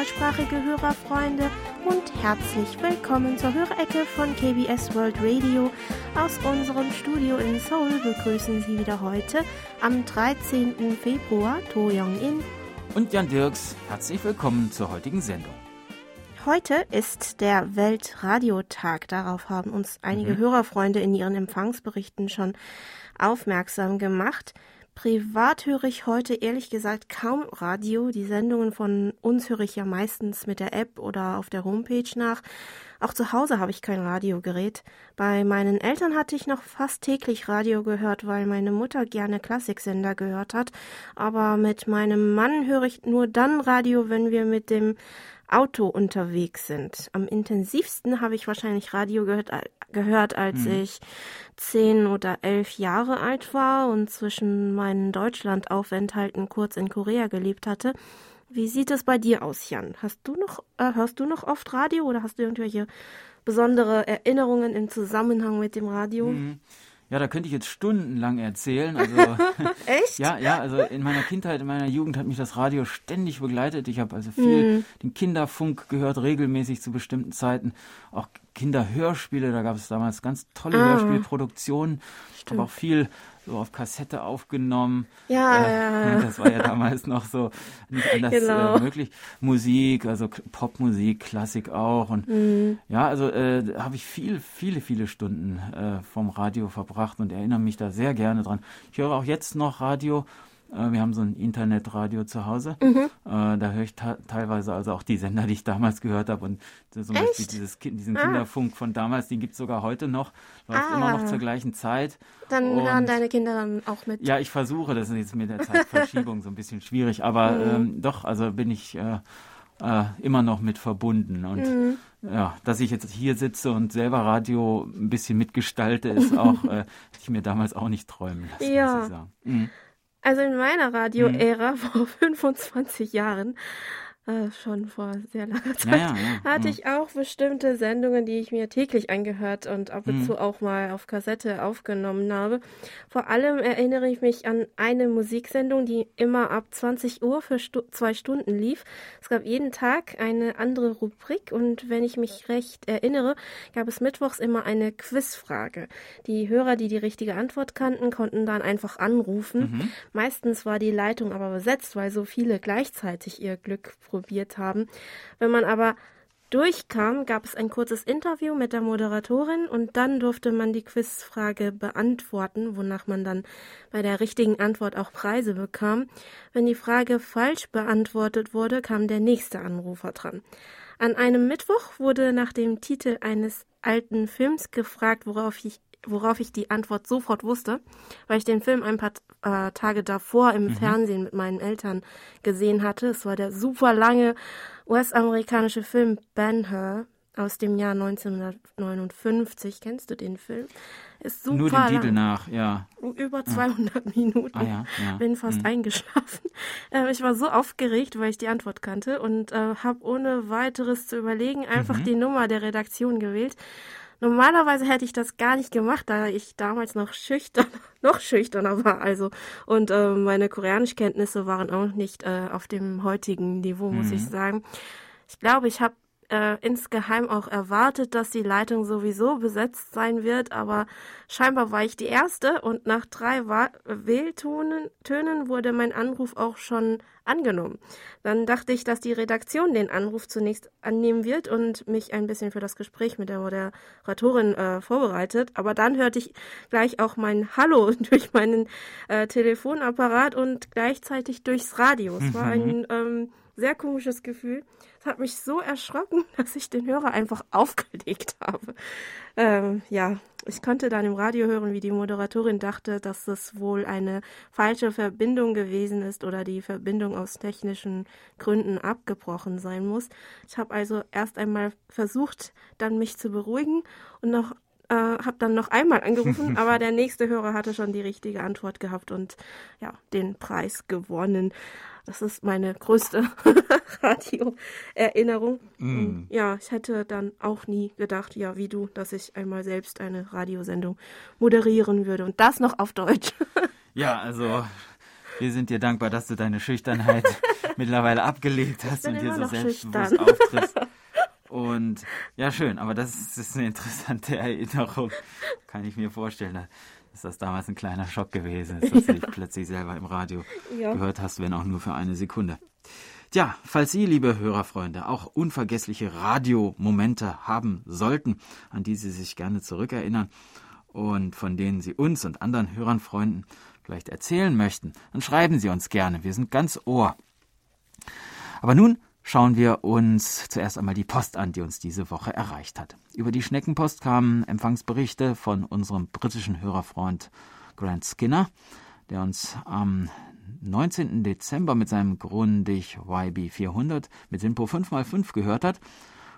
deutschsprachige Hörerfreunde und herzlich willkommen zur Hörecke von KBS World Radio. Aus unserem Studio in Seoul begrüßen Sie wieder heute am 13. Februar To Young-in und Jan Dirks. Herzlich willkommen zur heutigen Sendung. Heute ist der Weltradiotag. Darauf haben uns einige mhm. Hörerfreunde in ihren Empfangsberichten schon aufmerksam gemacht. Privat höre ich heute ehrlich gesagt kaum Radio. Die Sendungen von uns höre ich ja meistens mit der App oder auf der Homepage nach. Auch zu Hause habe ich kein Radiogerät. Bei meinen Eltern hatte ich noch fast täglich Radio gehört, weil meine Mutter gerne Klassiksender gehört hat. Aber mit meinem Mann höre ich nur dann Radio, wenn wir mit dem Auto unterwegs sind. Am intensivsten habe ich wahrscheinlich Radio gehört, gehört als mhm. ich zehn oder elf Jahre alt war und zwischen meinen Deutschlandaufenthalten kurz in Korea gelebt hatte. Wie sieht es bei dir aus, Jan? Hast du noch, äh, hörst du noch oft Radio oder hast du irgendwelche besondere Erinnerungen im Zusammenhang mit dem Radio? Mhm. Ja, da könnte ich jetzt stundenlang erzählen. Also, Echt? Ja, ja, also in meiner Kindheit, in meiner Jugend hat mich das Radio ständig begleitet. Ich habe also viel mhm. den Kinderfunk gehört, regelmäßig zu bestimmten Zeiten. Auch Kinderhörspiele, da gab es damals ganz tolle ah. Hörspielproduktionen. Ich habe auch viel so auf Kassette aufgenommen. Ja, äh, ja. Das war ja damals noch so nicht anders äh, genau. äh, möglich. Musik, also Popmusik, Klassik auch. Und mhm. ja, also äh, habe ich viel, viele, viele Stunden äh, vom Radio verbracht und erinnere mich da sehr gerne dran. Ich höre auch jetzt noch Radio wir haben so ein Internetradio zu Hause. Mhm. Äh, da höre ich teilweise also auch die Sender, die ich damals gehört habe. Und zum Echt? Beispiel dieses, diesen ah. Kinderfunk von damals, den gibt es sogar heute noch. Läuft ah. immer noch zur gleichen Zeit. Dann und, hören deine Kinder dann auch mit. Ja, ich versuche, das ist jetzt mit der Zeitverschiebung so ein bisschen schwierig. Aber mhm. ähm, doch, also bin ich äh, äh, immer noch mit verbunden. Und mhm. ja, dass ich jetzt hier sitze und selber Radio ein bisschen mitgestalte, ist auch, äh, hätte ich mir damals auch nicht träumen lassen, ja. muss ich sagen. Mhm. Also in meiner Radio-Ära mhm. vor 25 Jahren äh, schon vor sehr langer Zeit, ja, ja, hatte ich auch bestimmte Sendungen, die ich mir täglich angehört und ab und mhm. zu auch mal auf Kassette aufgenommen habe. Vor allem erinnere ich mich an eine Musiksendung, die immer ab 20 Uhr für Stu zwei Stunden lief. Es gab jeden Tag eine andere Rubrik und wenn ich mich recht erinnere, gab es mittwochs immer eine Quizfrage. Die Hörer, die die richtige Antwort kannten, konnten dann einfach anrufen. Mhm. Meistens war die Leitung aber besetzt, weil so viele gleichzeitig ihr Glück probiert probiert haben. Wenn man aber durchkam, gab es ein kurzes Interview mit der Moderatorin und dann durfte man die Quizfrage beantworten, wonach man dann bei der richtigen Antwort auch Preise bekam. Wenn die Frage falsch beantwortet wurde, kam der nächste Anrufer dran. An einem Mittwoch wurde nach dem Titel eines alten Films gefragt, worauf ich worauf ich die Antwort sofort wusste, weil ich den Film ein paar äh, Tage davor im mhm. Fernsehen mit meinen Eltern gesehen hatte. Es war der super lange US-amerikanische Film Ben-Hur aus dem Jahr 1959. Kennst du den Film? Ist super Nur den lang. Titel nach, ja. Über 200 ja. Minuten. Ah, ja, ja. Bin fast mhm. eingeschlafen. Äh, ich war so aufgeregt, weil ich die Antwort kannte und äh, habe ohne weiteres zu überlegen einfach mhm. die Nummer der Redaktion gewählt Normalerweise hätte ich das gar nicht gemacht, da ich damals noch schüchtern, noch schüchterner war. Also und äh, meine Koreanischkenntnisse waren auch nicht äh, auf dem heutigen Niveau, muss mhm. ich sagen. Ich glaube, ich habe äh, insgeheim auch erwartet, dass die Leitung sowieso besetzt sein wird, aber scheinbar war ich die Erste und nach drei Wa Wähltönen Tönen wurde mein Anruf auch schon angenommen. Dann dachte ich, dass die Redaktion den Anruf zunächst annehmen wird und mich ein bisschen für das Gespräch mit der Moderatorin äh, vorbereitet, aber dann hörte ich gleich auch mein Hallo durch meinen äh, Telefonapparat und gleichzeitig durchs Radio. Es war ein ähm, sehr komisches Gefühl. Es hat mich so erschrocken, dass ich den Hörer einfach aufgelegt habe. Ähm, ja, ich konnte dann im Radio hören, wie die Moderatorin dachte, dass es wohl eine falsche Verbindung gewesen ist oder die Verbindung aus technischen Gründen abgebrochen sein muss. Ich habe also erst einmal versucht, dann mich zu beruhigen und noch äh, habe dann noch einmal angerufen, aber der nächste Hörer hatte schon die richtige Antwort gehabt und ja, den Preis gewonnen. Das ist meine größte Radioerinnerung. Mm. Ja, ich hätte dann auch nie gedacht, ja, wie du, dass ich einmal selbst eine Radiosendung moderieren würde und das noch auf Deutsch. ja, also Wir sind dir dankbar, dass du deine Schüchternheit mittlerweile abgelegt hast und dir so selbstbewusst auftrittst. Und ja, schön, aber das ist, das ist eine interessante Erinnerung. Kann ich mir vorstellen, dass das damals ein kleiner Schock gewesen ist, dass du dich plötzlich selber im Radio ja. gehört hast, wenn auch nur für eine Sekunde. Tja, falls Sie, liebe Hörerfreunde, auch unvergessliche Radiomomente haben sollten, an die Sie sich gerne zurückerinnern und von denen Sie uns und anderen Hörernfreunden vielleicht erzählen möchten, dann schreiben Sie uns gerne. Wir sind ganz Ohr. Aber nun schauen wir uns zuerst einmal die Post an, die uns diese Woche erreicht hat. Über die Schneckenpost kamen Empfangsberichte von unserem britischen Hörerfreund Grant Skinner, der uns am 19. Dezember mit seinem Grundig YB 400 mit Simpo 5x5 gehört hat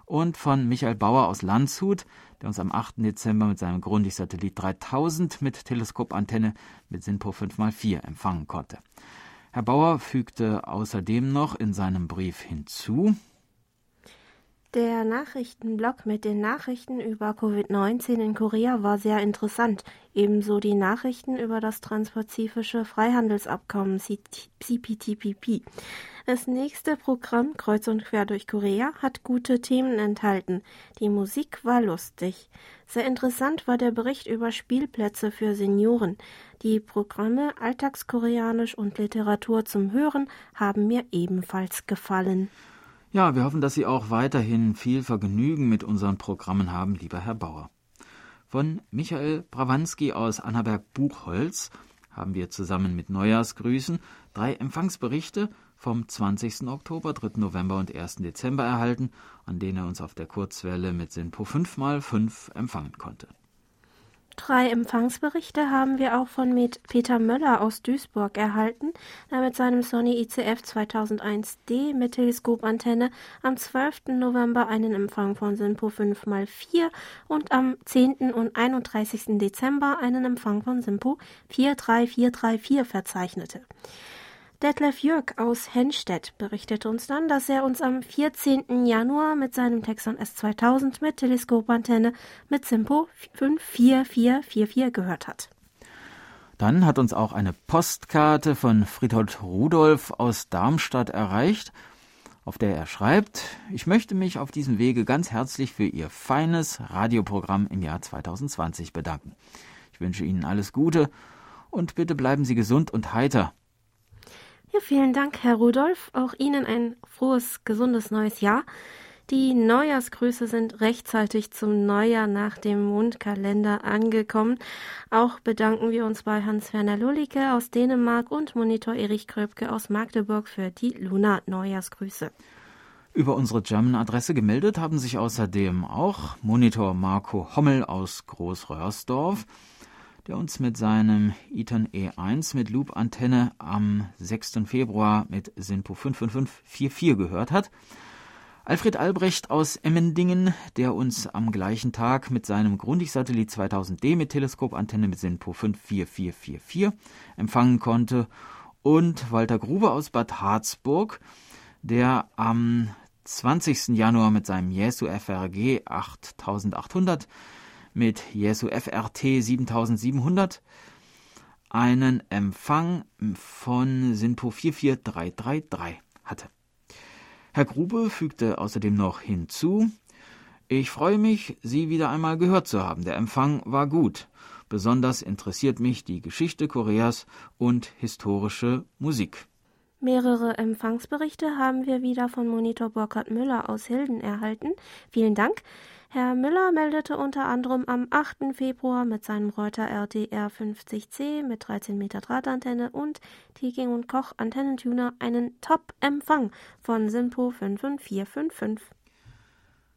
und von Michael Bauer aus Landshut, der uns am 8. Dezember mit seinem Grundig Satellit 3000 mit Teleskopantenne mit Simpo 5x4 empfangen konnte. Herr Bauer fügte außerdem noch in seinem Brief hinzu, der Nachrichtenblock mit den Nachrichten über Covid-19 in Korea war sehr interessant, ebenso die Nachrichten über das transpazifische Freihandelsabkommen CPTPP. Das nächste Programm Kreuz und quer durch Korea hat gute Themen enthalten. Die Musik war lustig. Sehr interessant war der Bericht über Spielplätze für Senioren. Die Programme Alltagskoreanisch und Literatur zum Hören haben mir ebenfalls gefallen. Ja, wir hoffen, dass Sie auch weiterhin viel Vergnügen mit unseren Programmen haben, lieber Herr Bauer. Von Michael Brawanski aus Annaberg-Buchholz haben wir zusammen mit Neujahrsgrüßen drei Empfangsberichte vom 20. Oktober, 3. November und 1. Dezember erhalten, an denen er uns auf der Kurzwelle mit SINPO 5x5 empfangen konnte. Drei Empfangsberichte haben wir auch von Peter Möller aus Duisburg erhalten, der mit seinem Sony ICF 2001D mit Teleskopantenne am 12. November einen Empfang von SINPO 5x4 und am 10. und 31. Dezember einen Empfang von SINPO 43434 verzeichnete. Detlef Jörg aus Henstedt berichtete uns dann, dass er uns am 14. Januar mit seinem Texon S2000 mit Teleskopantenne mit Simpo 54444 gehört hat. Dann hat uns auch eine Postkarte von Friedhold Rudolf aus Darmstadt erreicht, auf der er schreibt, ich möchte mich auf diesem Wege ganz herzlich für Ihr feines Radioprogramm im Jahr 2020 bedanken. Ich wünsche Ihnen alles Gute und bitte bleiben Sie gesund und heiter. Ja, vielen Dank, Herr Rudolf. Auch Ihnen ein frohes, gesundes neues Jahr. Die Neujahrsgrüße sind rechtzeitig zum Neujahr nach dem Mondkalender angekommen. Auch bedanken wir uns bei Hans-Werner Lullicke aus Dänemark und Monitor Erich Kröpke aus Magdeburg für die Luna-Neujahrsgrüße. Über unsere German-Adresse gemeldet haben sich außerdem auch Monitor Marco Hommel aus Großröhrsdorf, der uns mit seinem Eton E1 mit Loop-Antenne am 6. Februar mit SINPO 55544 gehört hat. Alfred Albrecht aus Emmendingen, der uns am gleichen Tag mit seinem Grundig-Satellit 2000D mit Teleskopantenne mit SINPO 54444 empfangen konnte. Und Walter Grube aus Bad Harzburg, der am 20. Januar mit seinem Jesu FRG 8800 mit Jesu FRT 7700 einen Empfang von SINPO 44333 hatte. Herr Grube fügte außerdem noch hinzu, ich freue mich, Sie wieder einmal gehört zu haben. Der Empfang war gut. Besonders interessiert mich die Geschichte Koreas und historische Musik. Mehrere Empfangsberichte haben wir wieder von Monitor Burkhard Müller aus Hilden erhalten. Vielen Dank. Herr Müller meldete unter anderem am 8. Februar mit seinem Reuter RDR 50C mit 13 Meter Drahtantenne und Teking Koch Antennentuner einen Top-Empfang von Simpo 5455.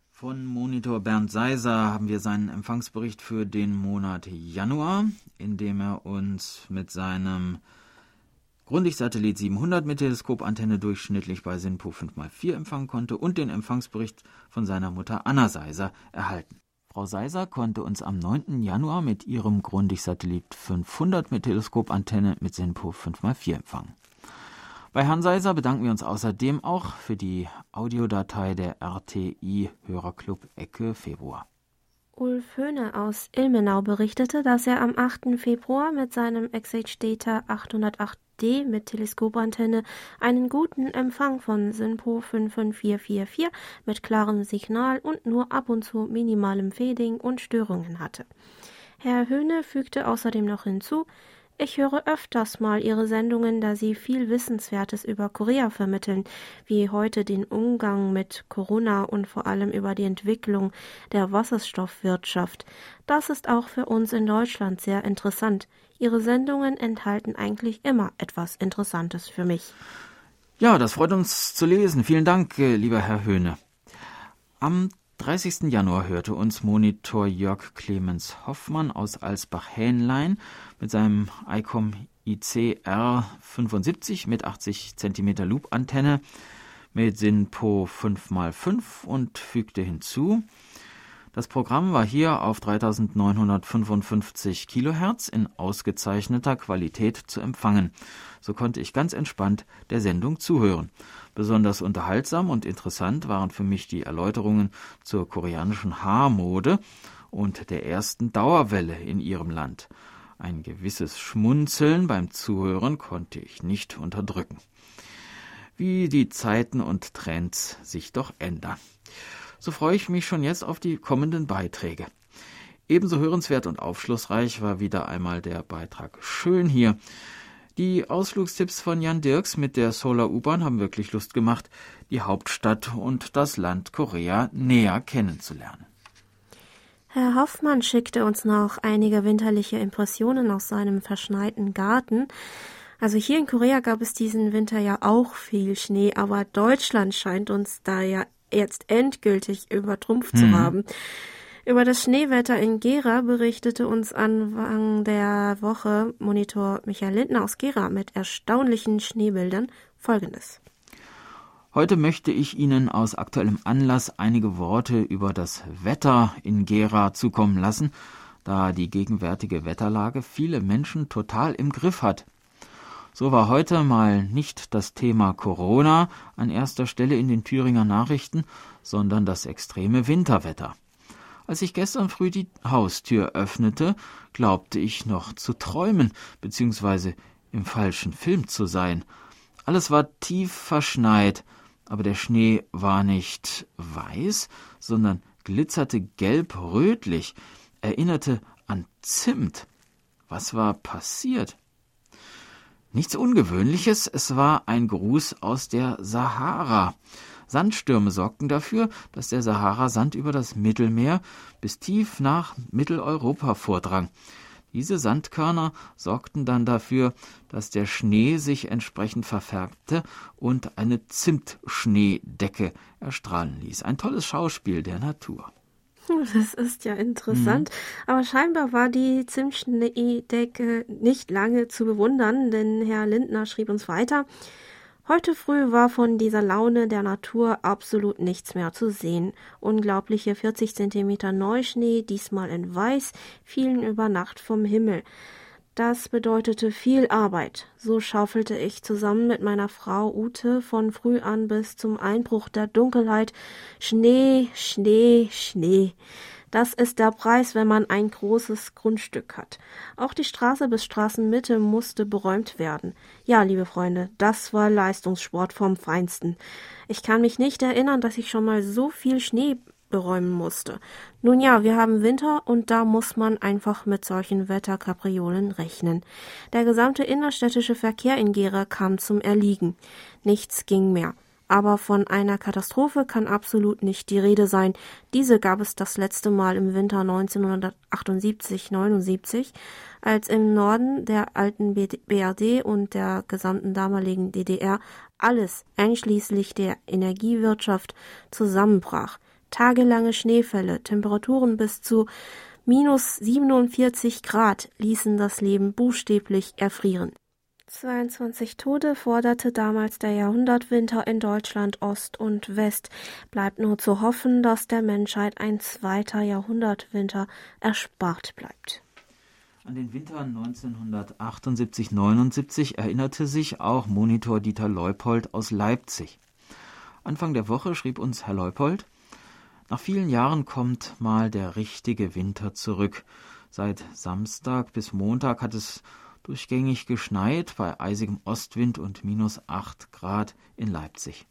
Von Monitor Bernd Seiser haben wir seinen Empfangsbericht für den Monat Januar, in dem er uns mit seinem Grundig-Satellit 700 mit Teleskopantenne durchschnittlich bei SINPO 5x4 empfangen konnte und den Empfangsbericht von seiner Mutter Anna Seiser erhalten. Frau Seiser konnte uns am 9. Januar mit ihrem Grundig-Satellit 500 mit Teleskopantenne mit SINPO 5x4 empfangen. Bei Herrn Seiser bedanken wir uns außerdem auch für die Audiodatei der RTI Hörerclub Ecke Februar. Ulf Höhne aus Ilmenau berichtete, dass er am 8. Februar mit seinem XH Data 808D mit Teleskopantenne einen guten Empfang von SINPO 55444 mit klarem Signal und nur ab und zu minimalem Fading und Störungen hatte. Herr Höhne fügte außerdem noch hinzu, ich höre öfters mal Ihre Sendungen, da Sie viel Wissenswertes über Korea vermitteln, wie heute den Umgang mit Corona und vor allem über die Entwicklung der Wasserstoffwirtschaft. Das ist auch für uns in Deutschland sehr interessant. Ihre Sendungen enthalten eigentlich immer etwas Interessantes für mich. Ja, das freut uns zu lesen. Vielen Dank, äh, lieber Herr Höhne. Am 30. Januar hörte uns Monitor Jörg Clemens Hoffmann aus Alsbach-Hähnlein mit seinem ICOM IC R75 mit 80 cm Loop-Antenne mit SINPO 5x5 und fügte hinzu, das Programm war hier auf 3955 Kilohertz in ausgezeichneter Qualität zu empfangen. So konnte ich ganz entspannt der Sendung zuhören. Besonders unterhaltsam und interessant waren für mich die Erläuterungen zur koreanischen Haarmode und der ersten Dauerwelle in ihrem Land. Ein gewisses Schmunzeln beim Zuhören konnte ich nicht unterdrücken. Wie die Zeiten und Trends sich doch ändern. So freue ich mich schon jetzt auf die kommenden Beiträge. Ebenso hörenswert und aufschlussreich war wieder einmal der Beitrag Schön hier. Die Ausflugstipps von Jan Dirks mit der Solar U-Bahn haben wirklich Lust gemacht, die Hauptstadt und das Land Korea näher kennenzulernen. Herr Hoffmann schickte uns noch einige winterliche Impressionen aus seinem verschneiten Garten. Also hier in Korea gab es diesen Winter ja auch viel Schnee, aber Deutschland scheint uns da ja jetzt endgültig übertrumpft hm. zu mhm. haben. Über das Schneewetter in Gera berichtete uns Anfang der Woche Monitor Michael Lindner aus Gera mit erstaunlichen Schneebildern folgendes. Heute möchte ich Ihnen aus aktuellem Anlass einige Worte über das Wetter in Gera zukommen lassen, da die gegenwärtige Wetterlage viele Menschen total im Griff hat. So war heute mal nicht das Thema Corona an erster Stelle in den Thüringer Nachrichten, sondern das extreme Winterwetter. Als ich gestern früh die Haustür öffnete, glaubte ich noch zu träumen, beziehungsweise im falschen Film zu sein. Alles war tief verschneit, aber der Schnee war nicht weiß, sondern glitzerte gelb-rötlich, erinnerte an Zimt. Was war passiert? Nichts Ungewöhnliches, es war ein Gruß aus der Sahara. Sandstürme sorgten dafür, dass der Sahara-Sand über das Mittelmeer bis tief nach Mitteleuropa vordrang. Diese Sandkörner sorgten dann dafür, dass der Schnee sich entsprechend verfärbte und eine Zimtschneedecke erstrahlen ließ. Ein tolles Schauspiel der Natur. Das ist ja interessant. Mhm. Aber scheinbar war die Zimtschneedecke nicht lange zu bewundern, denn Herr Lindner schrieb uns weiter. Heute früh war von dieser Laune der Natur absolut nichts mehr zu sehen. Unglaubliche 40 Zentimeter Neuschnee, diesmal in Weiß, fielen über Nacht vom Himmel. Das bedeutete viel Arbeit. So schaufelte ich zusammen mit meiner Frau Ute von früh an bis zum Einbruch der Dunkelheit Schnee, Schnee, Schnee. Das ist der Preis, wenn man ein großes Grundstück hat. Auch die Straße bis Straßenmitte musste beräumt werden. Ja, liebe Freunde, das war Leistungssport vom Feinsten. Ich kann mich nicht erinnern, dass ich schon mal so viel Schnee beräumen musste. Nun ja, wir haben Winter und da muss man einfach mit solchen Wetterkapriolen rechnen. Der gesamte innerstädtische Verkehr in Gera kam zum Erliegen. Nichts ging mehr. Aber von einer Katastrophe kann absolut nicht die Rede sein. Diese gab es das letzte Mal im Winter 1978-79, als im Norden der alten BRD und der gesamten damaligen DDR alles, einschließlich der Energiewirtschaft, zusammenbrach. Tagelange Schneefälle, Temperaturen bis zu minus 47 Grad ließen das Leben buchstäblich erfrieren. 22 Tode forderte damals der Jahrhundertwinter in Deutschland Ost und West. Bleibt nur zu hoffen, dass der Menschheit ein zweiter Jahrhundertwinter erspart bleibt. An den Winter 1978-79 erinnerte sich auch Monitor Dieter Leupold aus Leipzig. Anfang der Woche schrieb uns Herr Leupold, Nach vielen Jahren kommt mal der richtige Winter zurück. Seit Samstag bis Montag hat es durchgängig geschneit bei eisigem Ostwind und minus acht Grad in Leipzig.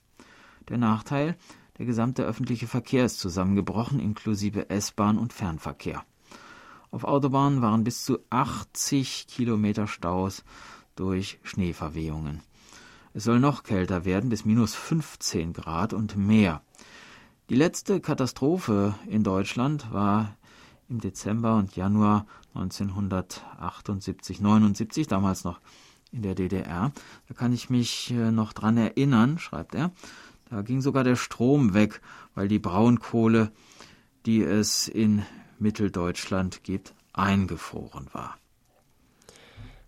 Der Nachteil, der gesamte öffentliche Verkehr ist zusammengebrochen, inklusive S-Bahn und Fernverkehr. Auf Autobahnen waren bis zu 80 Kilometer Staus durch Schneeverwehungen. Es soll noch kälter werden, bis minus 15 Grad und mehr. Die letzte Katastrophe in Deutschland war im Dezember und Januar 1978, 79, damals noch in der DDR. Da kann ich mich äh, noch dran erinnern, schreibt er. Da ging sogar der Strom weg, weil die Braunkohle, die es in Mitteldeutschland gibt, eingefroren war.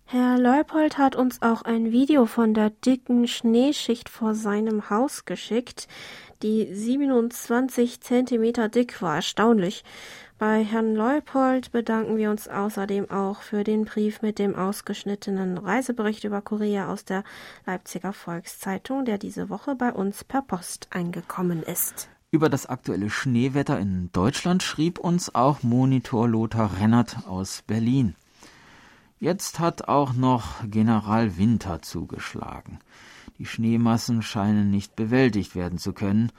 Herr Leupold hat uns auch ein Video von der dicken Schneeschicht vor seinem Haus geschickt, die 27 Zentimeter dick war. Erstaunlich. Bei Herrn Leupold bedanken wir uns außerdem auch für den Brief mit dem ausgeschnittenen Reisebericht über Korea aus der Leipziger Volkszeitung, der diese Woche bei uns per Post eingekommen ist. Über das aktuelle Schneewetter in Deutschland schrieb uns auch Monitor Lothar Rennert aus Berlin. Jetzt hat auch noch General Winter zugeschlagen. Die Schneemassen scheinen nicht bewältigt werden zu können.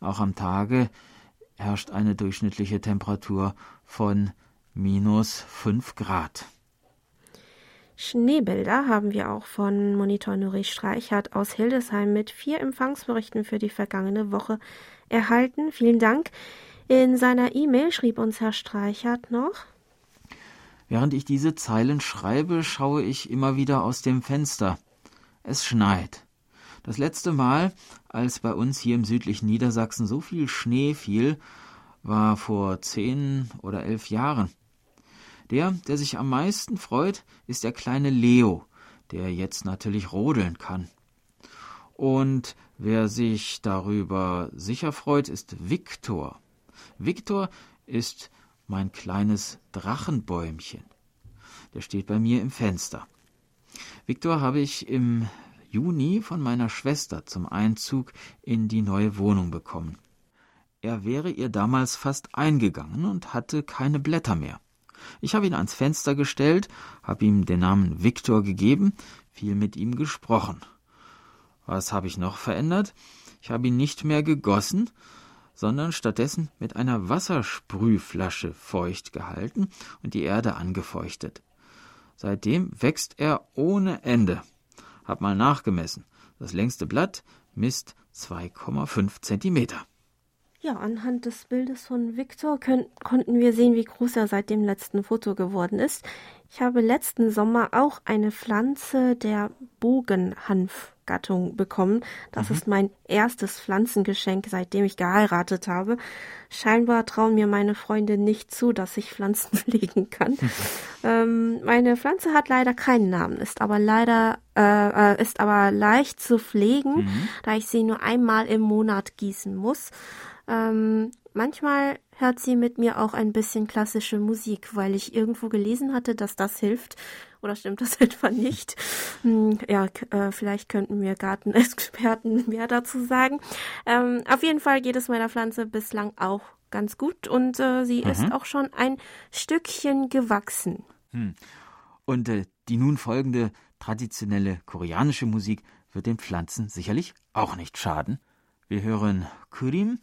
Auch am Tage herrscht eine durchschnittliche Temperatur von minus 5 Grad. Schneebilder haben wir auch von Monitor Nuri Streichert aus Hildesheim mit vier Empfangsberichten für die vergangene Woche erhalten. Vielen Dank. In seiner E-Mail schrieb uns Herr Streichert noch. Während ich diese Zeilen schreibe, schaue ich immer wieder aus dem Fenster. Es schneit. Das letzte Mal, als bei uns hier im südlichen Niedersachsen so viel Schnee fiel, war vor zehn oder elf Jahren. Der, der sich am meisten freut, ist der kleine Leo, der jetzt natürlich rodeln kann. Und wer sich darüber sicher freut, ist Viktor. Viktor ist mein kleines Drachenbäumchen. Der steht bei mir im Fenster. Viktor habe ich im Juni von meiner Schwester zum Einzug in die neue Wohnung bekommen. Er wäre ihr damals fast eingegangen und hatte keine Blätter mehr. Ich habe ihn ans Fenster gestellt, habe ihm den Namen Viktor gegeben, viel mit ihm gesprochen. Was habe ich noch verändert? Ich habe ihn nicht mehr gegossen, sondern stattdessen mit einer Wassersprühflasche feucht gehalten und die Erde angefeuchtet. Seitdem wächst er ohne Ende. Hab mal nachgemessen. Das längste Blatt misst 2,5 Zentimeter. Ja, anhand des Bildes von Viktor konnten wir sehen, wie groß er seit dem letzten Foto geworden ist. Ich habe letzten Sommer auch eine Pflanze der Bogenhanfgattung bekommen. Das mhm. ist mein erstes Pflanzengeschenk, seitdem ich geheiratet habe. Scheinbar trauen mir meine Freunde nicht zu, dass ich Pflanzen pflegen kann. Ähm, meine Pflanze hat leider keinen Namen, ist aber leider äh, äh, ist aber leicht zu pflegen, mhm. da ich sie nur einmal im Monat gießen muss. Ähm, manchmal hört sie mit mir auch ein bisschen klassische Musik, weil ich irgendwo gelesen hatte, dass das hilft. Oder stimmt das etwa nicht? Hm, ja, äh, vielleicht könnten mir Gartenexperten mehr dazu sagen. Ähm, auf jeden Fall geht es meiner Pflanze bislang auch ganz gut und äh, sie mhm. ist auch schon ein Stückchen gewachsen. Hm. Und äh, die nun folgende traditionelle koreanische Musik wird den Pflanzen sicherlich auch nicht schaden. Wir hören Kurim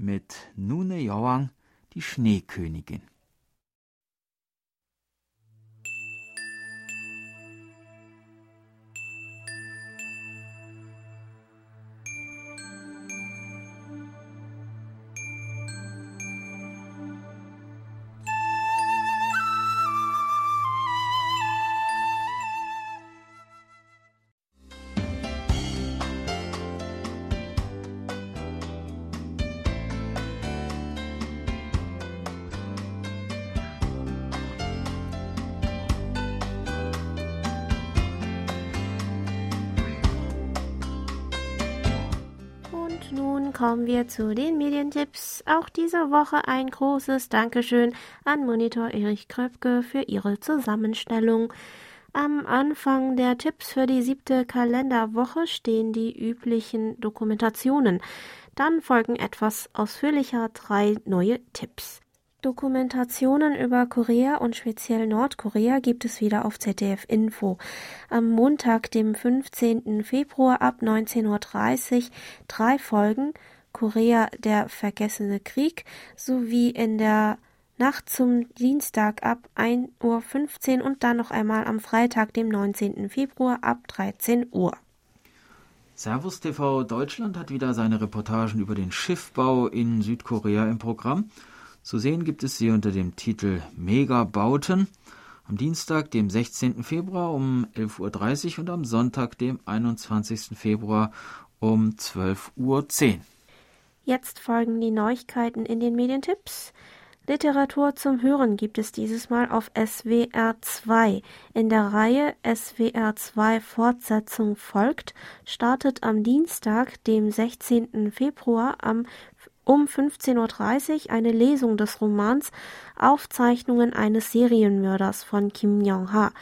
mit Nune Yawang, die Schneekönigin. Kommen wir zu den Medientipps. Auch diese Woche ein großes Dankeschön an Monitor Erich Kröpke für ihre Zusammenstellung. Am Anfang der Tipps für die siebte Kalenderwoche stehen die üblichen Dokumentationen. Dann folgen etwas ausführlicher drei neue Tipps. Dokumentationen über Korea und speziell Nordkorea gibt es wieder auf ZDF Info. Am Montag, dem 15. Februar ab 19.30 Uhr drei Folgen Korea der vergessene Krieg sowie in der Nacht zum Dienstag ab 1.15 Uhr und dann noch einmal am Freitag, dem 19. Februar ab 13 Uhr. Servus TV Deutschland hat wieder seine Reportagen über den Schiffbau in Südkorea im Programm. Zu sehen gibt es sie unter dem Titel Megabauten am Dienstag, dem 16. Februar um 11.30 Uhr und am Sonntag, dem 21. Februar um 12.10 Uhr. Jetzt folgen die Neuigkeiten in den Medientipps. Literatur zum Hören gibt es dieses Mal auf SWR 2. In der Reihe SWR 2 Fortsetzung folgt, startet am Dienstag, dem 16. Februar am um 15.30 Uhr eine Lesung des Romans Aufzeichnungen eines Serienmörders von Kim Jong-ha.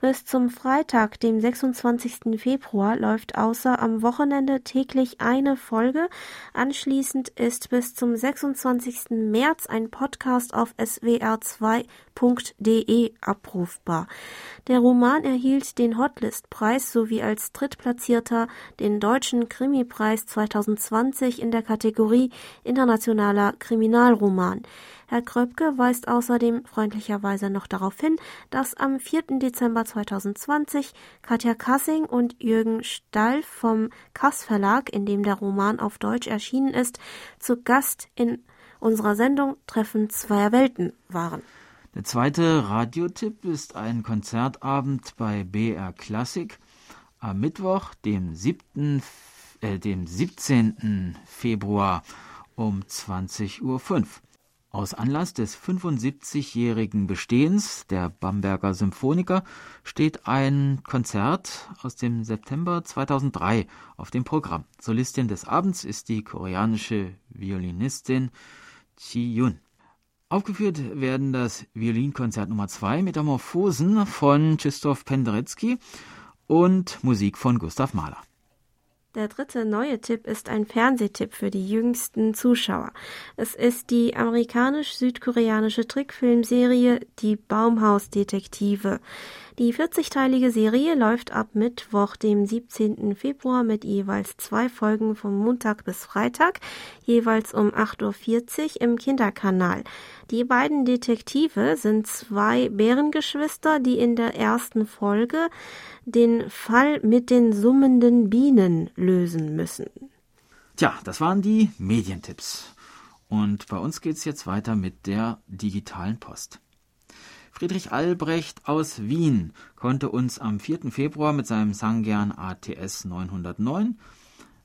Bis zum Freitag, dem 26. Februar, läuft außer am Wochenende täglich eine Folge. Anschließend ist bis zum 26. März ein Podcast auf swr2.de abrufbar. Der Roman erhielt den Hotlist-Preis sowie als Drittplatzierter den Deutschen Krimi-Preis 2020 in der Kategorie Internationaler Kriminalroman. Herr Kröpke weist außerdem freundlicherweise noch darauf hin, dass am 4. Dezember 2020 Katja Kassing und Jürgen Stall vom Kass Verlag, in dem der Roman auf Deutsch erschienen ist, zu Gast in unserer Sendung Treffen zweier Welten waren. Der zweite Radiotipp ist ein Konzertabend bei BR Classic am Mittwoch, dem 7., äh, dem 17. Februar um 20.05 Uhr. Aus Anlass des 75-jährigen Bestehens der Bamberger Symphoniker steht ein Konzert aus dem September 2003 auf dem Programm. Solistin des Abends ist die koreanische Violinistin Chi Yun. Aufgeführt werden das Violinkonzert Nummer 2 Metamorphosen von Krzysztof Penderecki und Musik von Gustav Mahler. Der dritte neue Tipp ist ein Fernsehtipp für die jüngsten Zuschauer. Es ist die amerikanisch-südkoreanische Trickfilmserie Die Baumhausdetektive. Die 40-teilige Serie läuft ab Mittwoch, dem 17. Februar mit jeweils zwei Folgen vom Montag bis Freitag, jeweils um 8.40 Uhr im Kinderkanal. Die beiden Detektive sind zwei Bärengeschwister, die in der ersten Folge den Fall mit den summenden Bienen lösen müssen. Tja, das waren die Medientipps. Und bei uns geht's jetzt weiter mit der digitalen Post. Friedrich Albrecht aus Wien konnte uns am 4. Februar mit seinem Sangern ATS 909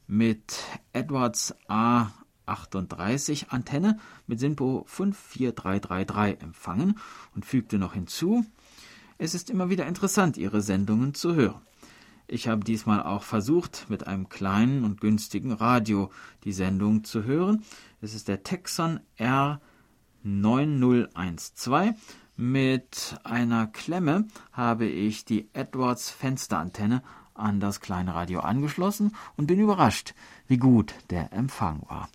mit Edwards A38 Antenne mit SINPO 54333 empfangen und fügte noch hinzu, es ist immer wieder interessant, Ihre Sendungen zu hören. Ich habe diesmal auch versucht, mit einem kleinen und günstigen Radio die Sendung zu hören. Es ist der Texon R9012 mit einer Klemme habe ich die Edwards Fensterantenne an das kleine Radio angeschlossen und bin überrascht, wie gut der Empfang war.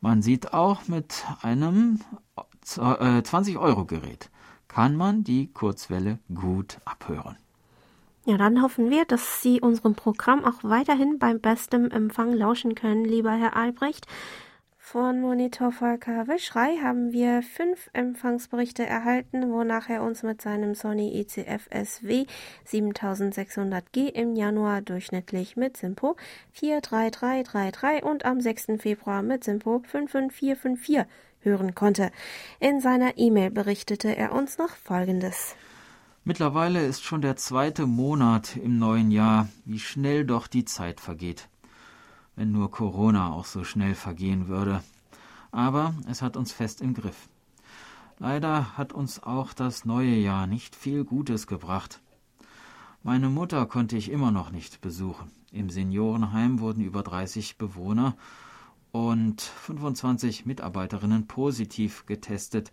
Man sieht auch mit einem 20-Euro-Gerät kann man die Kurzwelle gut abhören. Ja, dann hoffen wir, dass Sie unserem Programm auch weiterhin beim besten Empfang lauschen können, lieber Herr Albrecht. Von Monitor Volker Wischrei haben wir fünf Empfangsberichte erhalten, wonach er uns mit seinem Sony ECF SW 7600G im Januar durchschnittlich mit Simpo 43333 und am 6. Februar mit Simpo 55454 hören konnte. In seiner E-Mail berichtete er uns noch Folgendes. Mittlerweile ist schon der zweite Monat im neuen Jahr, wie schnell doch die Zeit vergeht wenn nur Corona auch so schnell vergehen würde. Aber es hat uns fest im Griff. Leider hat uns auch das neue Jahr nicht viel Gutes gebracht. Meine Mutter konnte ich immer noch nicht besuchen. Im Seniorenheim wurden über 30 Bewohner und 25 Mitarbeiterinnen positiv getestet,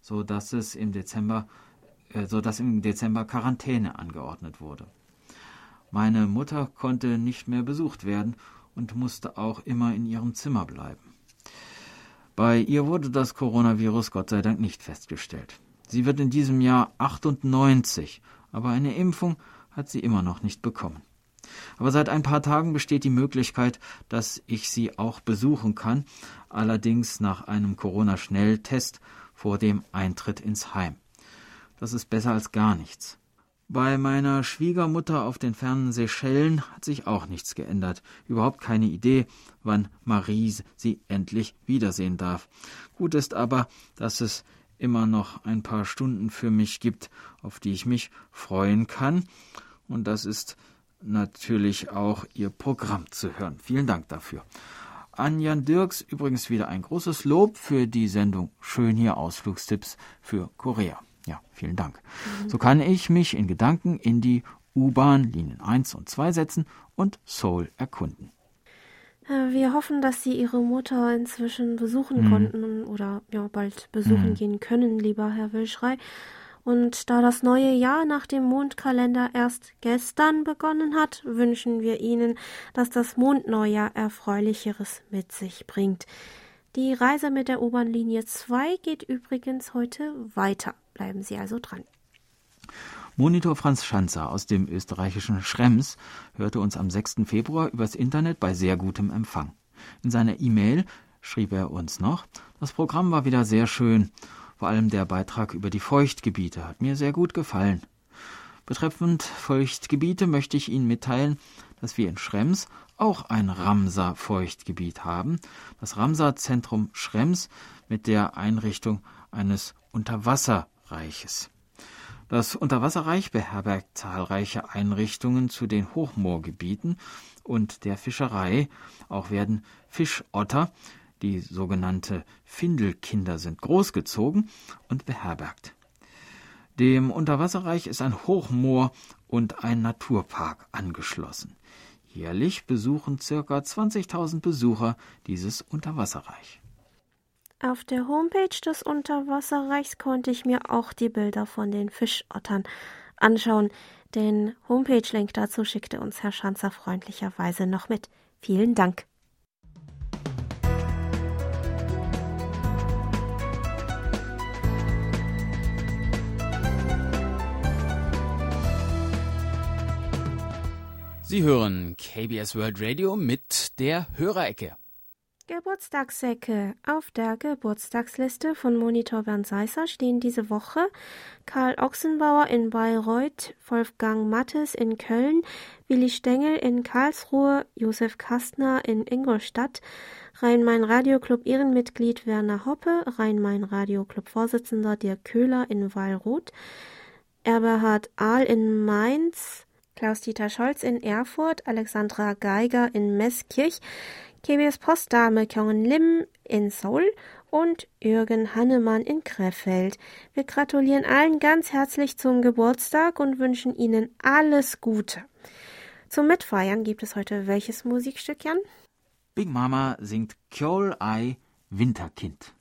so es im Dezember, äh, so dass im Dezember Quarantäne angeordnet wurde. Meine Mutter konnte nicht mehr besucht werden und musste auch immer in ihrem Zimmer bleiben. Bei ihr wurde das Coronavirus Gott sei Dank nicht festgestellt. Sie wird in diesem Jahr 98, aber eine Impfung hat sie immer noch nicht bekommen. Aber seit ein paar Tagen besteht die Möglichkeit, dass ich sie auch besuchen kann, allerdings nach einem Corona-Schnelltest vor dem Eintritt ins Heim. Das ist besser als gar nichts. Bei meiner Schwiegermutter auf den fernen Seychellen hat sich auch nichts geändert. Überhaupt keine Idee, wann Marie sie endlich wiedersehen darf. Gut ist aber, dass es immer noch ein paar Stunden für mich gibt, auf die ich mich freuen kann. Und das ist natürlich auch Ihr Programm zu hören. Vielen Dank dafür. An Jan Dirks übrigens wieder ein großes Lob für die Sendung Schön hier Ausflugstipps für Korea. Ja, vielen Dank. Mhm. So kann ich mich in Gedanken in die U-Bahn Linien 1 und 2 setzen und Seoul erkunden. Äh, wir hoffen, dass Sie Ihre Mutter inzwischen besuchen mhm. konnten oder ja, bald besuchen mhm. gehen können, lieber Herr Wilschrei. Und da das neue Jahr nach dem Mondkalender erst gestern begonnen hat, wünschen wir Ihnen, dass das Mondneujahr Erfreulicheres mit sich bringt. Die Reise mit der U-Bahn-Linie 2 geht übrigens heute weiter. Bleiben Sie also dran. Monitor Franz Schanzer aus dem österreichischen Schrems hörte uns am 6. Februar übers Internet bei sehr gutem Empfang. In seiner E-Mail schrieb er uns noch, das Programm war wieder sehr schön vor allem der Beitrag über die Feuchtgebiete hat mir sehr gut gefallen. Betreffend Feuchtgebiete möchte ich Ihnen mitteilen, dass wir in Schrems auch ein Ramsar-Feuchtgebiet haben, das Ramsar-Zentrum Schrems mit der Einrichtung eines Unterwasserreiches. Das Unterwasserreich beherbergt zahlreiche Einrichtungen zu den Hochmoorgebieten und der Fischerei. Auch werden Fischotter die sogenannte Findelkinder sind großgezogen und beherbergt. Dem Unterwasserreich ist ein Hochmoor und ein Naturpark angeschlossen. Jährlich besuchen ca. 20.000 Besucher dieses Unterwasserreich. Auf der Homepage des Unterwasserreichs konnte ich mir auch die Bilder von den Fischottern anschauen. Den Homepage-Link dazu schickte uns Herr Schanzer freundlicherweise noch mit. Vielen Dank. Sie hören KBS World Radio mit der Hörerecke. Geburtstagsecke. Auf der Geburtstagsliste von Monitor Bernd Seisser stehen diese Woche Karl Ochsenbauer in Bayreuth, Wolfgang Mattes in Köln, Willi Stengel in Karlsruhe, Josef Kastner in Ingolstadt, Rhein-Main-Radio-Club Ehrenmitglied Werner Hoppe, Rhein-Main-Radio-Club-Vorsitzender Dirk Köhler in Wallroth, Eberhard Ahl in Mainz, Klaus-Dieter Scholz in Erfurt, Alexandra Geiger in Meßkirch, KBS Postdame Kyung Lim in Seoul und Jürgen Hannemann in Krefeld. Wir gratulieren allen ganz herzlich zum Geburtstag und wünschen Ihnen alles Gute. Zum Mitfeiern gibt es heute welches Musikstück, Jan? Big Mama singt Kyol Ai Winterkind.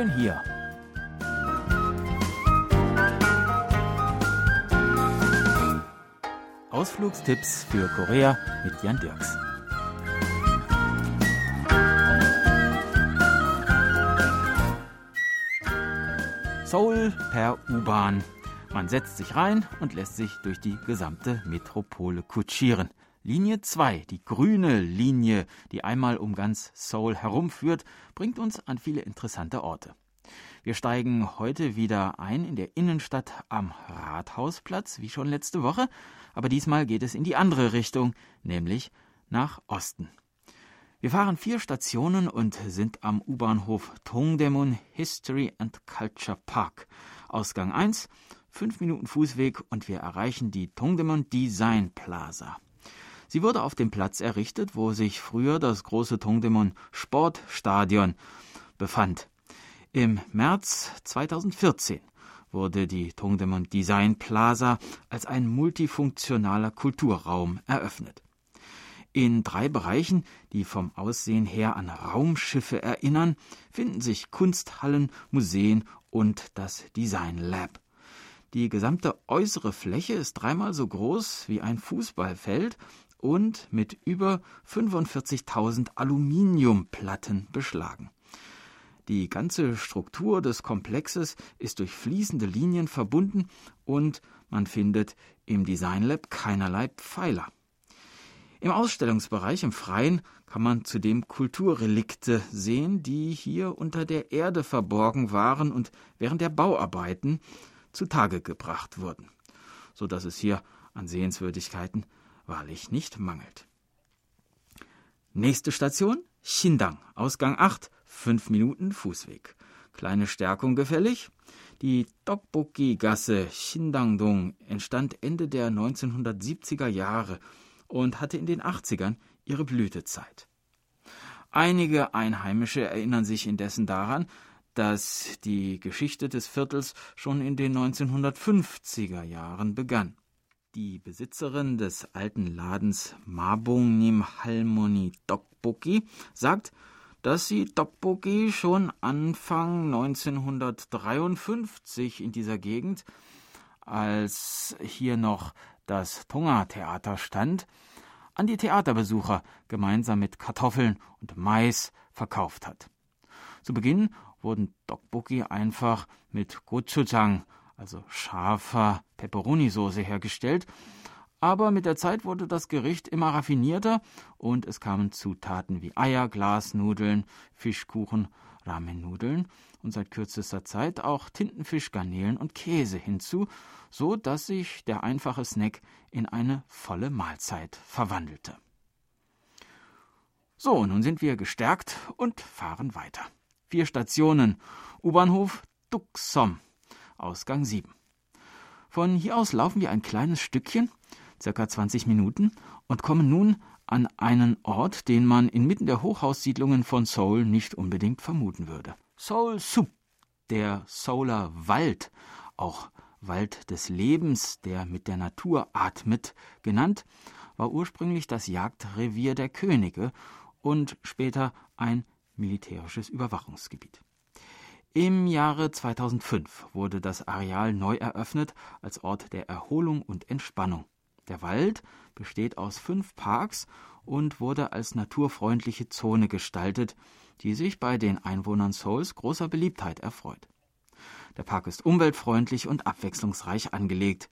Schön hier. Ausflugstipps für Korea mit Jan Dirks. Seoul per U-Bahn. Man setzt sich rein und lässt sich durch die gesamte Metropole kutschieren. Linie 2, die grüne Linie, die einmal um ganz Seoul herumführt, bringt uns an viele interessante Orte. Wir steigen heute wieder ein in der Innenstadt am Rathausplatz, wie schon letzte Woche, aber diesmal geht es in die andere Richtung, nämlich nach Osten. Wir fahren vier Stationen und sind am U-Bahnhof Tongdaemun History and Culture Park. Ausgang 1 Fünf Minuten Fußweg und wir erreichen die Tongdemon Design Plaza. Sie wurde auf dem Platz errichtet, wo sich früher das große Tongdemon Sportstadion befand. Im März 2014 wurde die Tongdemon Design Plaza als ein multifunktionaler Kulturraum eröffnet. In drei Bereichen, die vom Aussehen her an Raumschiffe erinnern, finden sich Kunsthallen, Museen und das Design Lab. Die gesamte äußere Fläche ist dreimal so groß wie ein Fußballfeld und mit über 45.000 Aluminiumplatten beschlagen. Die ganze Struktur des Komplexes ist durch fließende Linien verbunden und man findet im Design Lab keinerlei Pfeiler. Im Ausstellungsbereich im Freien kann man zudem Kulturrelikte sehen, die hier unter der Erde verborgen waren und während der Bauarbeiten zutage gebracht wurden, so dass es hier an Sehenswürdigkeiten wahrlich nicht mangelt. Nächste Station Xindang, Ausgang 8, 5 Minuten Fußweg. Kleine Stärkung gefällig. Die Tteokbokki-Gasse Xindangdong entstand Ende der 1970er Jahre und hatte in den 80ern ihre Blütezeit. Einige Einheimische erinnern sich indessen daran, dass die Geschichte des Viertels schon in den 1950er Jahren begann. Die Besitzerin des alten Ladens Mabung Nim Halmoni Tteokbokki sagt, dass sie Tteokbokki schon Anfang 1953 in dieser Gegend, als hier noch das Tonga-Theater stand, an die Theaterbesucher gemeinsam mit Kartoffeln und Mais verkauft hat. Zu Beginn wurden Tteokbokki einfach mit Gochujang, also scharfer Peperoni-Soße, hergestellt, aber mit der Zeit wurde das Gericht immer raffinierter und es kamen Zutaten wie Eier, Glasnudeln, Fischkuchen, Ramennudeln und seit kürzester Zeit auch Tintenfisch, Garnelen und Käse hinzu, so dass sich der einfache Snack in eine volle Mahlzeit verwandelte. So, nun sind wir gestärkt und fahren weiter. Vier Stationen. U-Bahnhof Duxom, Ausgang 7. Von hier aus laufen wir ein kleines Stückchen, circa 20 Minuten, und kommen nun an einen Ort, den man inmitten der Hochhaussiedlungen von Seoul nicht unbedingt vermuten würde. Seoul Sup, der Solar Wald, auch Wald des Lebens, der mit der Natur atmet, genannt, war ursprünglich das Jagdrevier der Könige und später ein militärisches Überwachungsgebiet. Im Jahre 2005 wurde das Areal neu eröffnet als Ort der Erholung und Entspannung. Der Wald besteht aus fünf Parks und wurde als naturfreundliche Zone gestaltet, die sich bei den Einwohnern Souls großer Beliebtheit erfreut. Der Park ist umweltfreundlich und abwechslungsreich angelegt.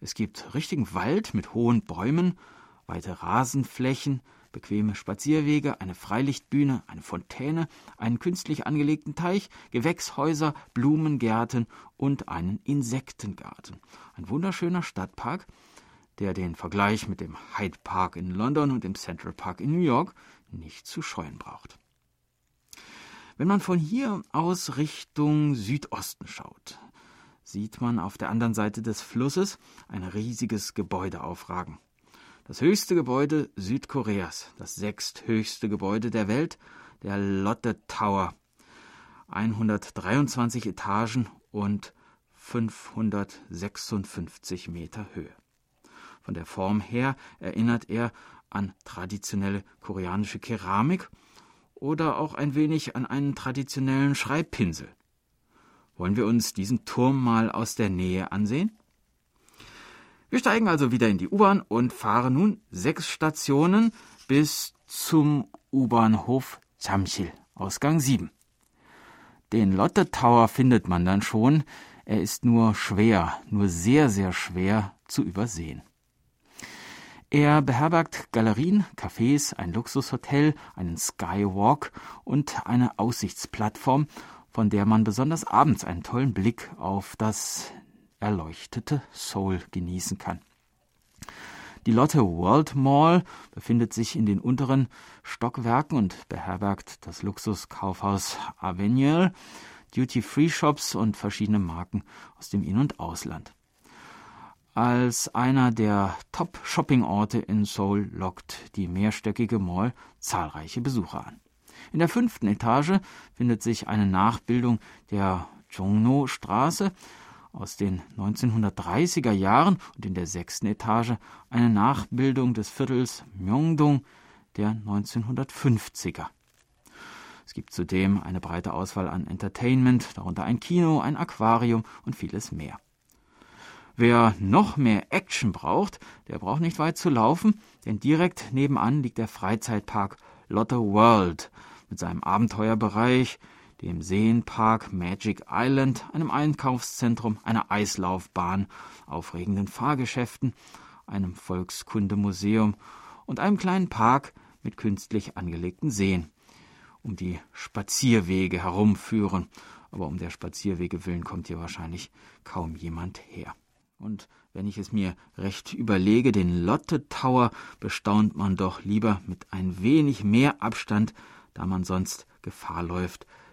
Es gibt richtigen Wald mit hohen Bäumen, weite Rasenflächen, bequeme Spazierwege, eine Freilichtbühne, eine Fontäne, einen künstlich angelegten Teich, Gewächshäuser, Blumengärten und einen Insektengarten. Ein wunderschöner Stadtpark, der den Vergleich mit dem Hyde Park in London und dem Central Park in New York nicht zu scheuen braucht. Wenn man von hier aus Richtung Südosten schaut, sieht man auf der anderen Seite des Flusses ein riesiges Gebäude aufragen. Das höchste Gebäude Südkoreas, das sechsthöchste Gebäude der Welt, der Lotte Tower. 123 Etagen und 556 Meter Höhe. Von der Form her erinnert er an traditionelle koreanische Keramik oder auch ein wenig an einen traditionellen Schreibpinsel. Wollen wir uns diesen Turm mal aus der Nähe ansehen? Wir steigen also wieder in die U-Bahn und fahren nun sechs Stationen bis zum U-Bahnhof Jamsil, Ausgang 7. Den Lotte Tower findet man dann schon, er ist nur schwer, nur sehr, sehr schwer zu übersehen. Er beherbergt Galerien, Cafés, ein Luxushotel, einen Skywalk und eine Aussichtsplattform, von der man besonders abends einen tollen Blick auf das erleuchtete Seoul genießen kann. Die Lotte World Mall befindet sich in den unteren Stockwerken und beherbergt das Luxuskaufhaus Avenue, Duty-Free-Shops und verschiedene Marken aus dem In- und Ausland. Als einer der Top-Shopping-Orte in Seoul lockt die mehrstöckige Mall zahlreiche Besucher an. In der fünften Etage findet sich eine Nachbildung der Jongno-Straße aus den 1930er Jahren und in der sechsten Etage eine Nachbildung des Viertels Myeongdong der 1950er. Es gibt zudem eine breite Auswahl an Entertainment, darunter ein Kino, ein Aquarium und vieles mehr. Wer noch mehr Action braucht, der braucht nicht weit zu laufen, denn direkt nebenan liegt der Freizeitpark Lotte World mit seinem Abenteuerbereich, dem Seenpark Magic Island, einem Einkaufszentrum, einer Eislaufbahn, aufregenden Fahrgeschäften, einem Volkskundemuseum und einem kleinen Park mit künstlich angelegten Seen, um die Spazierwege herumführen. Aber um der Spazierwege willen kommt hier wahrscheinlich kaum jemand her. Und wenn ich es mir recht überlege, den Lotte Tower bestaunt man doch lieber mit ein wenig mehr Abstand, da man sonst Gefahr läuft,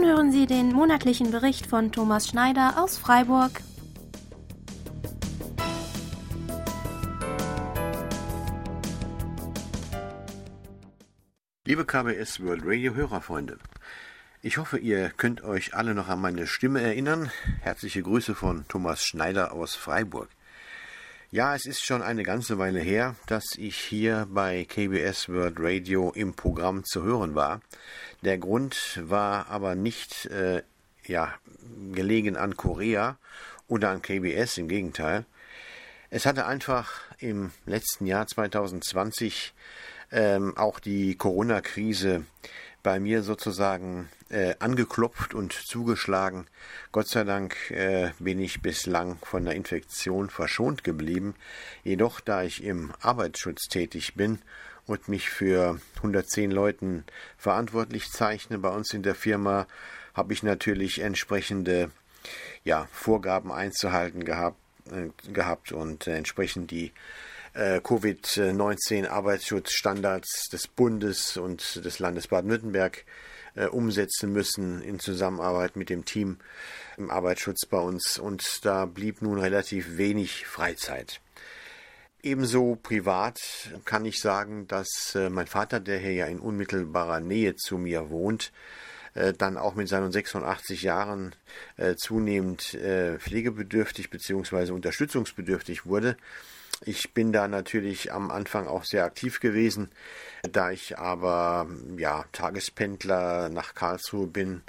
Nun hören Sie den monatlichen Bericht von Thomas Schneider aus Freiburg. Liebe KBS World Radio Hörerfreunde, ich hoffe, ihr könnt euch alle noch an meine Stimme erinnern. Herzliche Grüße von Thomas Schneider aus Freiburg. Ja, es ist schon eine ganze Weile her, dass ich hier bei KBS World Radio im Programm zu hören war. Der Grund war aber nicht äh, ja, gelegen an Korea oder an KBS, im Gegenteil. Es hatte einfach im letzten Jahr 2020 ähm, auch die Corona-Krise bei mir sozusagen äh, angeklopft und zugeschlagen. Gott sei Dank äh, bin ich bislang von der Infektion verschont geblieben. Jedoch, da ich im Arbeitsschutz tätig bin und mich für 110 Leuten verantwortlich zeichne bei uns in der Firma, habe ich natürlich entsprechende ja, Vorgaben einzuhalten gehabt, äh, gehabt und äh, entsprechend die äh, Covid-19 Arbeitsschutzstandards des Bundes und des Landes Baden-Württemberg äh, umsetzen müssen in Zusammenarbeit mit dem Team im Arbeitsschutz bei uns. Und da blieb nun relativ wenig Freizeit. Ebenso privat kann ich sagen, dass äh, mein Vater, der hier ja in unmittelbarer Nähe zu mir wohnt, dann auch mit seinen 86 Jahren zunehmend pflegebedürftig bzw. unterstützungsbedürftig wurde. Ich bin da natürlich am Anfang auch sehr aktiv gewesen. Da ich aber ja Tagespendler nach Karlsruhe bin,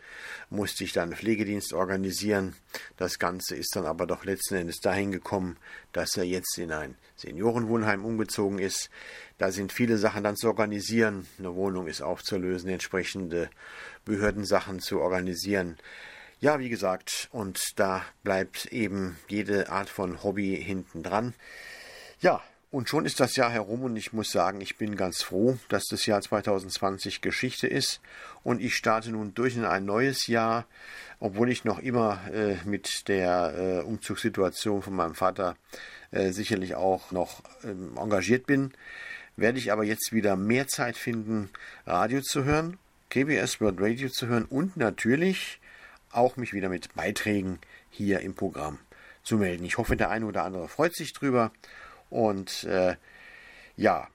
musste ich dann einen Pflegedienst organisieren. Das Ganze ist dann aber doch letzten Endes dahin gekommen, dass er jetzt in ein Seniorenwohnheim umgezogen ist. Da sind viele Sachen dann zu organisieren. Eine Wohnung ist aufzulösen, entsprechende Behördensachen zu organisieren. Ja, wie gesagt, und da bleibt eben jede Art von Hobby hinten dran. Ja, und schon ist das Jahr herum und ich muss sagen, ich bin ganz froh, dass das Jahr 2020 Geschichte ist und ich starte nun durch in ein neues Jahr, obwohl ich noch immer äh, mit der äh, Umzugssituation von meinem Vater äh, sicherlich auch noch ähm, engagiert bin, werde ich aber jetzt wieder mehr Zeit finden, Radio zu hören, KBS World Radio zu hören und natürlich auch mich wieder mit Beiträgen hier im Programm zu melden. Ich hoffe, der eine oder andere freut sich drüber. Und äh, ja,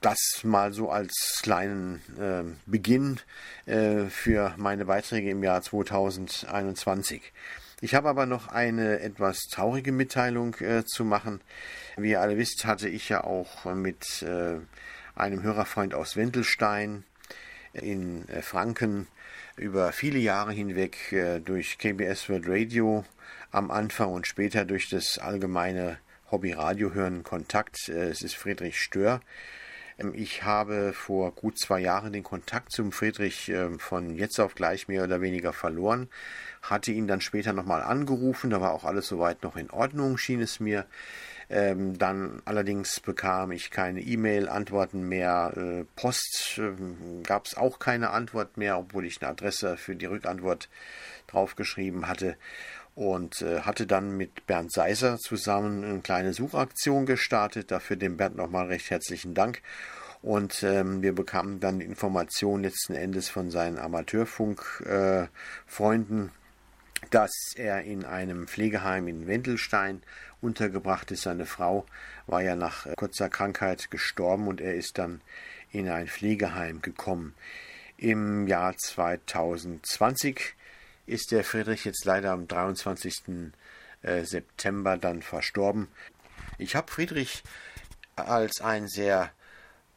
das mal so als kleinen äh, Beginn äh, für meine Beiträge im Jahr 2021. Ich habe aber noch eine etwas traurige Mitteilung äh, zu machen. Wie ihr alle wisst, hatte ich ja auch mit äh, einem Hörerfreund aus Wendelstein in äh, Franken über viele Jahre hinweg äh, durch KBS World Radio am Anfang und später durch das allgemeine Hobby-Radio hören Kontakt. Äh, es ist Friedrich Stör. Ähm, ich habe vor gut zwei Jahren den Kontakt zum Friedrich ähm, von jetzt auf gleich mehr oder weniger verloren, hatte ihn dann später nochmal angerufen, da war auch alles soweit noch in Ordnung, schien es mir. Ähm, dann allerdings bekam ich keine E-Mail-Antworten mehr. Äh, Post gab es auch keine Antwort mehr, obwohl ich eine Adresse für die Rückantwort draufgeschrieben hatte. Und äh, hatte dann mit Bernd Seiser zusammen eine kleine Suchaktion gestartet. Dafür dem Bernd nochmal recht herzlichen Dank. Und ähm, wir bekamen dann die Information letzten Endes von seinen Amateurfunkfreunden, äh, dass er in einem Pflegeheim in Wendelstein untergebracht ist. Seine Frau war ja nach äh, kurzer Krankheit gestorben und er ist dann in ein Pflegeheim gekommen. Im Jahr 2020 ist der Friedrich jetzt leider am 23. Äh, September dann verstorben. Ich habe Friedrich als einen sehr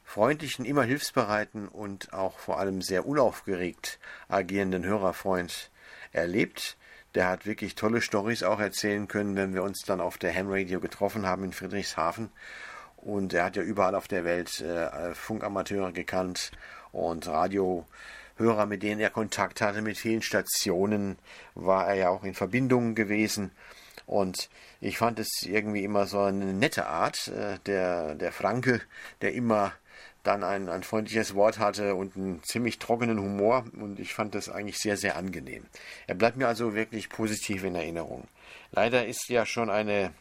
freundlichen, immer hilfsbereiten und auch vor allem sehr unaufgeregt agierenden Hörerfreund erlebt. Der hat wirklich tolle Stories auch erzählen können, wenn wir uns dann auf der Ham Radio getroffen haben in Friedrichshafen. Und er hat ja überall auf der Welt äh, Funkamateure gekannt und Radiohörer, mit denen er Kontakt hatte, mit vielen Stationen war er ja auch in Verbindung gewesen. Und ich fand es irgendwie immer so eine nette Art, äh, der, der Franke, der immer dann ein, ein freundliches Wort hatte und einen ziemlich trockenen Humor und ich fand das eigentlich sehr, sehr angenehm. Er bleibt mir also wirklich positiv in Erinnerung. Leider ist ja schon eine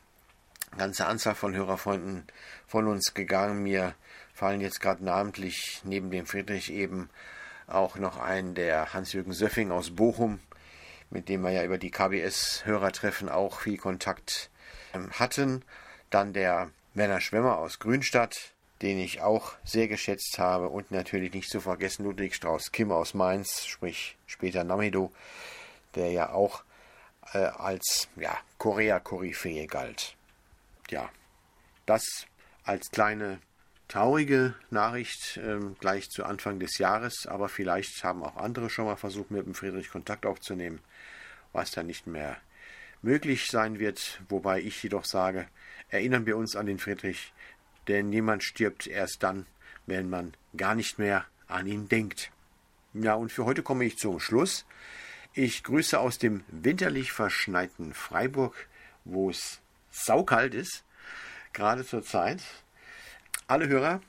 ganze Anzahl von Hörerfreunden von uns gegangen. Mir fallen jetzt gerade namentlich neben dem Friedrich eben auch noch ein der Hans-Jürgen Söffing aus Bochum, mit dem wir ja über die KBS-Hörertreffen auch viel Kontakt ähm, hatten. Dann der Werner Schwemmer aus Grünstadt, den ich auch sehr geschätzt habe. Und natürlich nicht zu vergessen Ludwig Strauß-Kim aus Mainz, sprich später Namido, der ja auch äh, als ja, Korea-Koryphäe galt. Ja, das als kleine traurige Nachricht äh, gleich zu Anfang des Jahres, aber vielleicht haben auch andere schon mal versucht, mit dem Friedrich Kontakt aufzunehmen, was dann nicht mehr möglich sein wird, wobei ich jedoch sage, erinnern wir uns an den Friedrich, denn niemand stirbt erst dann, wenn man gar nicht mehr an ihn denkt. Ja, und für heute komme ich zum Schluss. Ich grüße aus dem winterlich verschneiten Freiburg, wo es saukalt ist, gerade zur Zeit, alle Hörer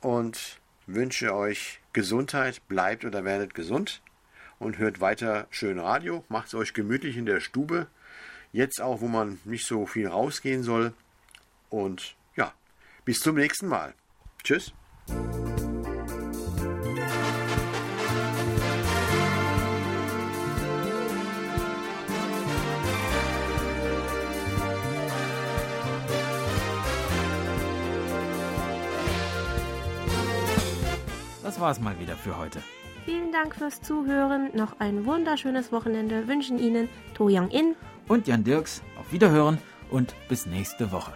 und wünsche euch Gesundheit, bleibt oder werdet gesund und hört weiter schön Radio, macht es euch gemütlich in der Stube, jetzt auch, wo man nicht so viel rausgehen soll und bis zum nächsten Mal. Tschüss. Das war's mal wieder für heute. Vielen Dank fürs Zuhören. Noch ein wunderschönes Wochenende wünschen Ihnen To Young In und Jan Dirks. Auf Wiederhören und bis nächste Woche.